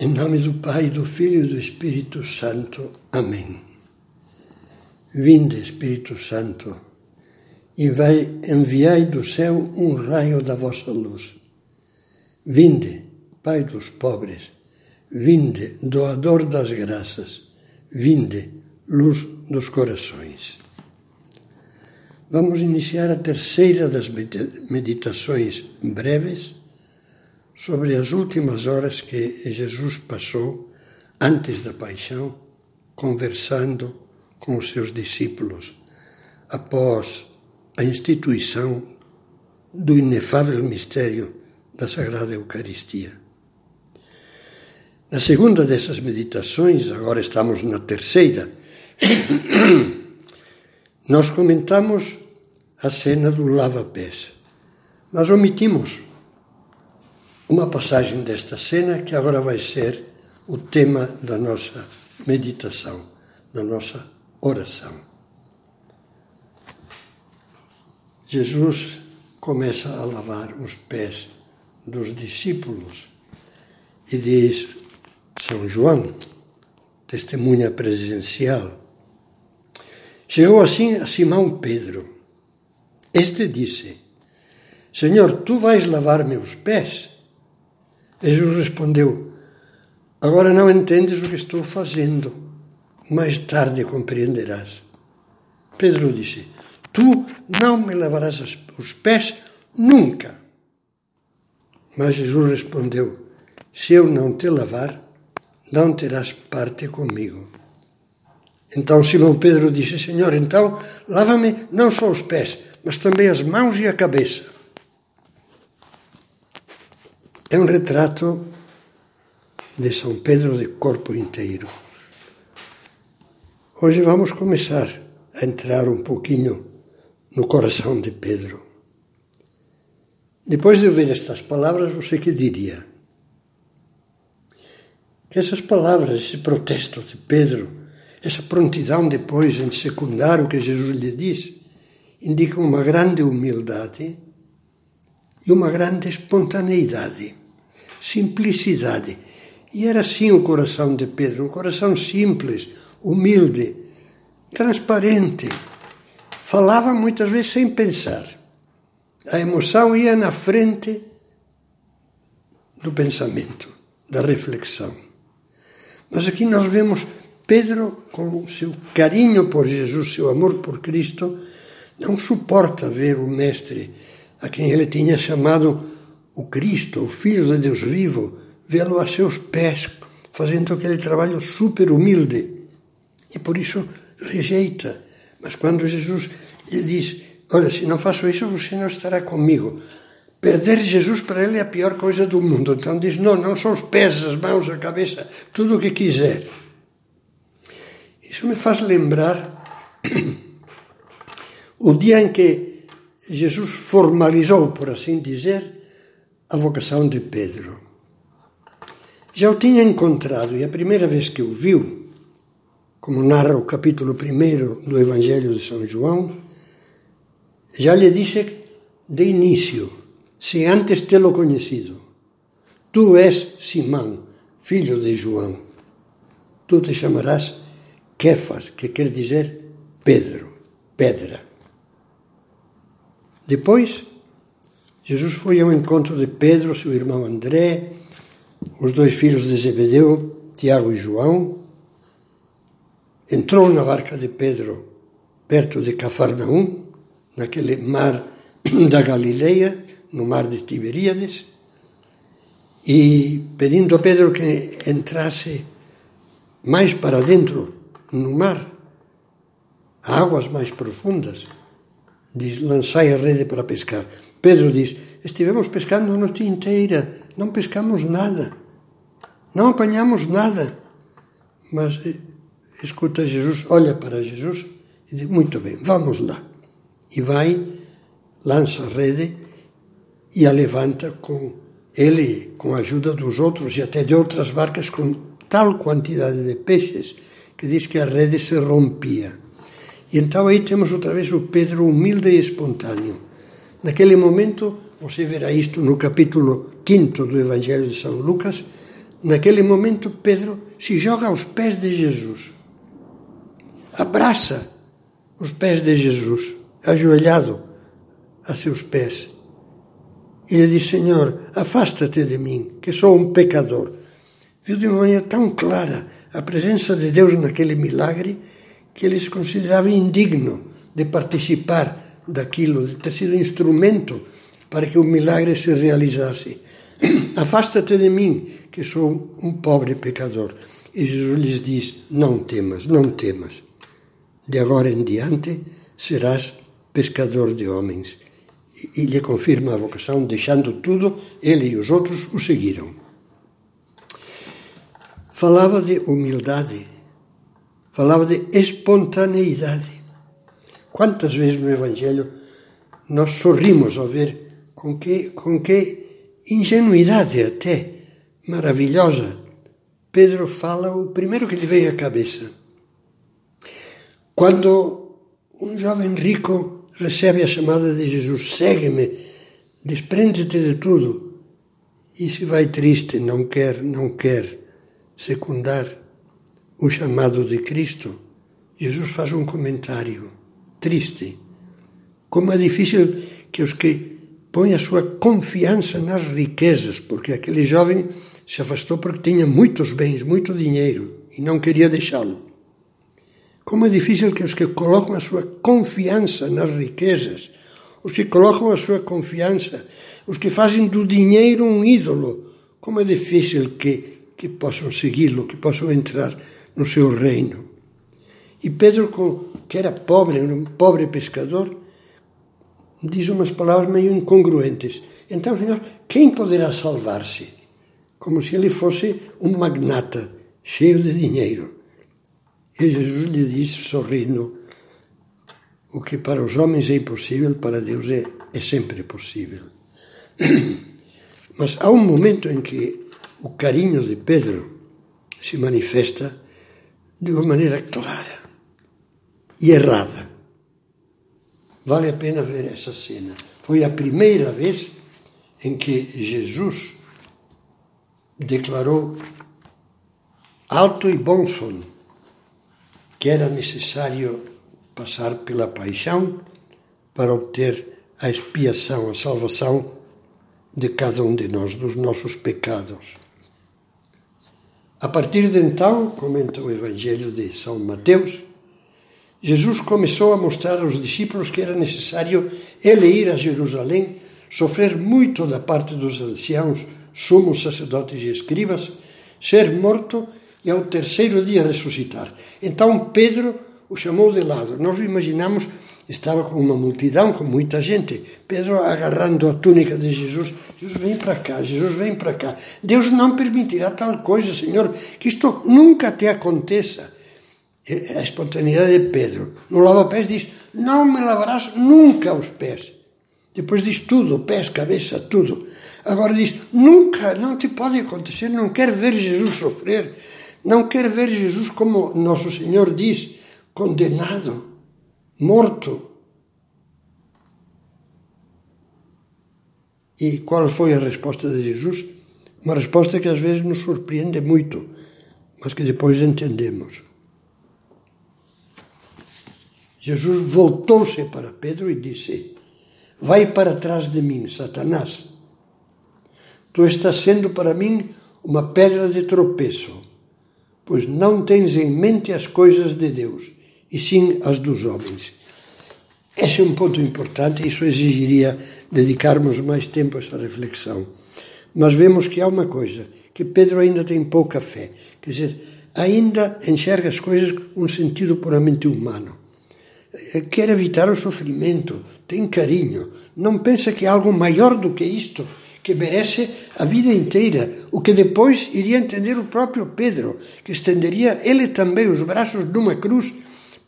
Em nome do Pai, do Filho e do Espírito Santo. Amém. Vinde, Espírito Santo, e vai enviai do céu um raio da vossa luz. Vinde, Pai dos pobres, vinde, doador das graças, vinde, luz dos corações. Vamos iniciar a terceira das meditações breves sobre as últimas horas que Jesus passou antes da paixão, conversando com os seus discípulos, após a instituição do inefável mistério da Sagrada Eucaristia. Na segunda dessas meditações, agora estamos na terceira, nós comentamos a cena do lava-pés, mas omitimos uma passagem desta cena que agora vai ser o tema da nossa meditação, da nossa oração. Jesus começa a lavar os pés dos discípulos e diz São João, testemunha presencial. Chegou assim a Simão Pedro. Este disse: Senhor, tu vais lavar meus pés? Jesus respondeu: Agora não entendes o que estou fazendo, mais tarde compreenderás. Pedro disse: Tu não me lavarás os pés nunca. Mas Jesus respondeu: Se eu não te lavar, não terás parte comigo. Então Simão Pedro disse: Senhor, então lava-me não só os pés, mas também as mãos e a cabeça. É um retrato de São Pedro de corpo inteiro. Hoje vamos começar a entrar um pouquinho no coração de Pedro. Depois de ouvir estas palavras, você que diria? Que essas palavras, esse protesto de Pedro, essa prontidão depois em secundar o que Jesus lhe disse, indicam uma grande humildade e uma grande espontaneidade, simplicidade. E era assim o coração de Pedro, um coração simples, humilde, transparente. Falava muitas vezes sem pensar. A emoção ia na frente do pensamento, da reflexão. Mas aqui nós vemos Pedro, com seu carinho por Jesus, seu amor por Cristo, não suporta ver o Mestre a quem ele tinha chamado o Cristo, o Filho de Deus vivo, vê-lo a seus pés, fazendo aquele trabalho super humilde. E por isso rejeita. Mas quando Jesus lhe diz: Olha, se não faço isso, você não estará comigo. Perder Jesus para ele é a pior coisa do mundo. Então diz: Não, não são os pés, as mãos, a cabeça, tudo o que quiser. Isso me faz lembrar o dia em que Jesus formalizou, por assim dizer, a vocação de Pedro. Já o tinha encontrado e a primeira vez que o viu, como narra o capítulo 1 do Evangelho de São João, já lhe disse de início, se antes tê-lo conhecido, tu és Simão, filho de João, tu te chamarás Kefas, que quer dizer Pedro, pedra. Depois, Jesus foi ao encontro de Pedro, seu irmão André, os dois filhos de Zebedeu, Tiago e João. Entrou na barca de Pedro, perto de Cafarnaum, naquele mar da Galileia, no mar de Tiberíades, e pedindo a Pedro que entrasse mais para dentro no mar, águas mais profundas, diz: lançai a rede para pescar. Pedro diz: estivemos pescando a noite inteira, não pescamos nada, não apanhamos nada. Mas eh, escuta Jesus, olha para Jesus e diz: muito bem, vamos lá. E vai, lança a rede e a levanta com ele, com a ajuda dos outros e até de outras barcas, com tal quantidade de peixes que diz que a rede se rompia. E então aí temos outra vez o Pedro humilde e espontâneo. Naquele momento, você verá isto no capítulo 5 do Evangelho de São Lucas, naquele momento, Pedro se joga aos pés de Jesus, abraça os pés de Jesus, ajoelhado a seus pés. E lhe diz: Senhor, afasta-te de mim, que sou um pecador. Viu de uma maneira tão clara a presença de Deus naquele milagre que ele se considerava indigno de participar daquilo, de ter sido instrumento para que o milagre se realizasse. Afasta-te de mim, que sou um pobre pecador. E Jesus lhes diz: Não temas, não temas. De agora em diante serás pescador de homens. E lhe confirma a vocação, deixando tudo, ele e os outros o seguiram. Falava de humildade, falava de espontaneidade. Quantas vezes no Evangelho nós sorrimos ao ver com que, com que ingenuidade até maravilhosa Pedro fala o primeiro que lhe veio à cabeça. Quando um jovem rico recebe a chamada de Jesus, segue-me, desprende-te de tudo, e se vai triste, não quer, não quer secundar o chamado de Cristo, Jesus faz um comentário triste. Como é difícil que os que põem a sua confiança nas riquezas, porque aquele jovem se afastou porque tinha muitos bens, muito dinheiro e não queria deixá-lo. Como é difícil que os que colocam a sua confiança nas riquezas, os que colocam a sua confiança, os que fazem do dinheiro um ídolo, como é difícil que que possam segui-lo, que possam entrar no seu reino. E Pedro, que era pobre, um pobre pescador, diz umas palavras meio incongruentes. Então, Senhor, quem poderá salvar-se? Como se ele fosse um magnata cheio de dinheiro. E Jesus lhe disse, sorrindo, o que para os homens é impossível, para Deus é, é sempre possível. Mas há um momento em que o carinho de Pedro se manifesta de uma maneira clara e errada. Vale a pena ver essa cena. Foi a primeira vez em que Jesus declarou alto e bom som que era necessário passar pela paixão para obter a expiação, a salvação de cada um de nós, dos nossos pecados. A partir de então, comenta o Evangelho de São Mateus, Jesus começou a mostrar aos discípulos que era necessário ele ir a Jerusalém, sofrer muito da parte dos anciãos, sumos sacerdotes e escribas, ser morto e ao terceiro dia ressuscitar. Então Pedro o chamou de lado. Nós imaginamos estava com uma multidão, com muita gente. Pedro agarrando a túnica de Jesus. Jesus vem para cá, Jesus vem para cá. Deus não permitirá tal coisa, Senhor, que isto nunca te aconteça. A espontaneidade de Pedro. No lava-pés diz: Não me lavarás nunca os pés. Depois diz tudo, pés, cabeça, tudo. Agora diz: Nunca, não te pode acontecer, não quer ver Jesus sofrer, não quer ver Jesus, como Nosso Senhor diz, condenado morto. E qual foi a resposta de Jesus? Uma resposta que às vezes nos surpreende muito, mas que depois entendemos. Jesus voltou-se para Pedro e disse: Vai para trás de mim, Satanás. Tu estás sendo para mim uma pedra de tropeço, pois não tens em mente as coisas de Deus e sim as dos homens. Esse é um ponto importante, isso exigiria dedicarmos mais tempo a essa reflexão. Mas vemos que há uma coisa, que Pedro ainda tem pouca fé, quer dizer, ainda enxerga as coisas com um sentido puramente humano. Eh, quer evitar o sofrimento, tem carinho, não pensa que há algo maior do que isto, que merece a vida inteira, o que depois iria entender o próprio Pedro, que estenderia ele também os braços numa cruz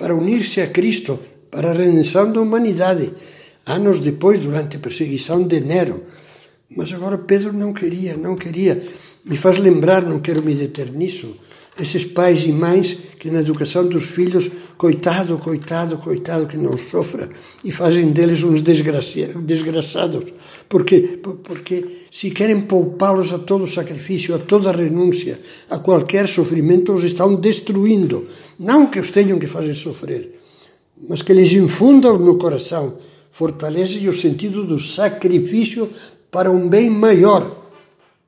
para unir-se a Cristo, para a redenção da humanidade, anos depois, durante a perseguição de Nero. Mas agora Pedro não queria, não queria. Me faz lembrar, não quero me deter nisso, Esses pais e mães que na educação dos filhos, coitado, coitado, coitado, que não sofra, e fazem deles uns desgraçados, porque, porque se querem poupá-los a todo sacrifício, a toda renúncia, a qualquer sofrimento, os estão destruindo. Não que os tenham que fazer sofrer, mas que lhes infundam no coração, fortalece o sentido do sacrifício para um bem maior,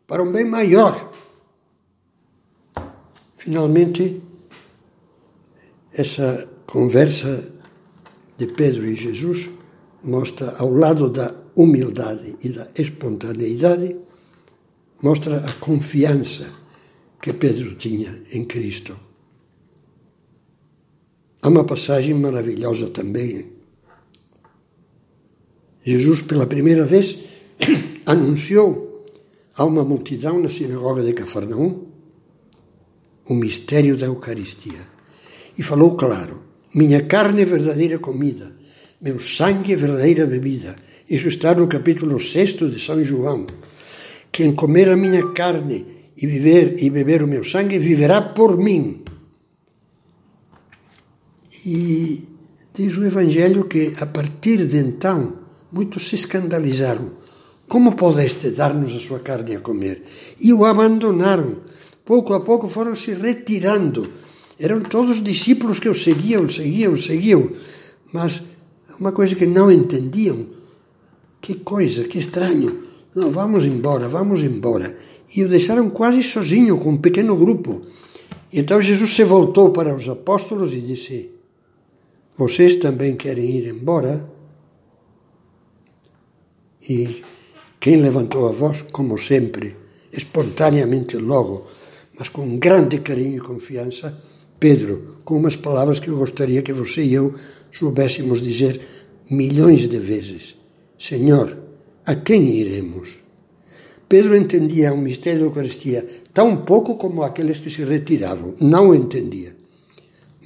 para um bem maior. Finalmente, essa conversa de Pedro e Jesus mostra, ao lado da humildade e da espontaneidade, mostra a confiança que Pedro tinha em Cristo. Há uma passagem maravilhosa também. Jesus, pela primeira vez, anunciou a uma multidão na sinagoga de Cafarnaum o mistério da Eucaristia. E falou claro: minha carne é verdadeira comida, meu sangue é verdadeira bebida. Isso está no capítulo 6 de São João. Quem comer a minha carne e viver e beber o meu sangue viverá por mim. E diz o Evangelho que a partir de então muitos se escandalizaram. Como podeste dar-nos a sua carne a comer? E o abandonaram. Pouco a pouco foram se retirando eram todos discípulos que o seguiam, seguiam, seguiam, mas uma coisa que não entendiam. Que coisa, que estranho. Não, vamos embora, vamos embora. E o deixaram quase sozinho, com um pequeno grupo. Então Jesus se voltou para os apóstolos e disse: Vocês também querem ir embora? E quem levantou a voz, como sempre, espontaneamente logo, mas com grande carinho e confiança, Pedro, com umas palavras que eu gostaria que você e eu soubéssemos dizer milhões de vezes: Senhor, a quem iremos? Pedro entendia o mistério da Eucaristia tão pouco como aqueles que se retiravam. Não entendia.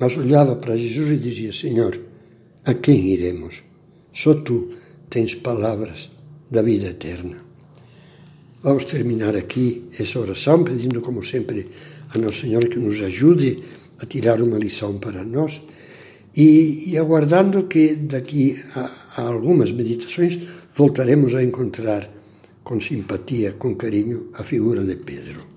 Mas olhava para Jesus e dizia: Senhor, a quem iremos? Só tu tens palavras da vida eterna. Vamos terminar aqui essa oração pedindo, como sempre, a Nosso Senhor que nos ajude a tirar uma lição para nós e, e aguardando que daqui a, a algumas meditações voltaremos a encontrar com simpatia, com carinho, a figura de Pedro.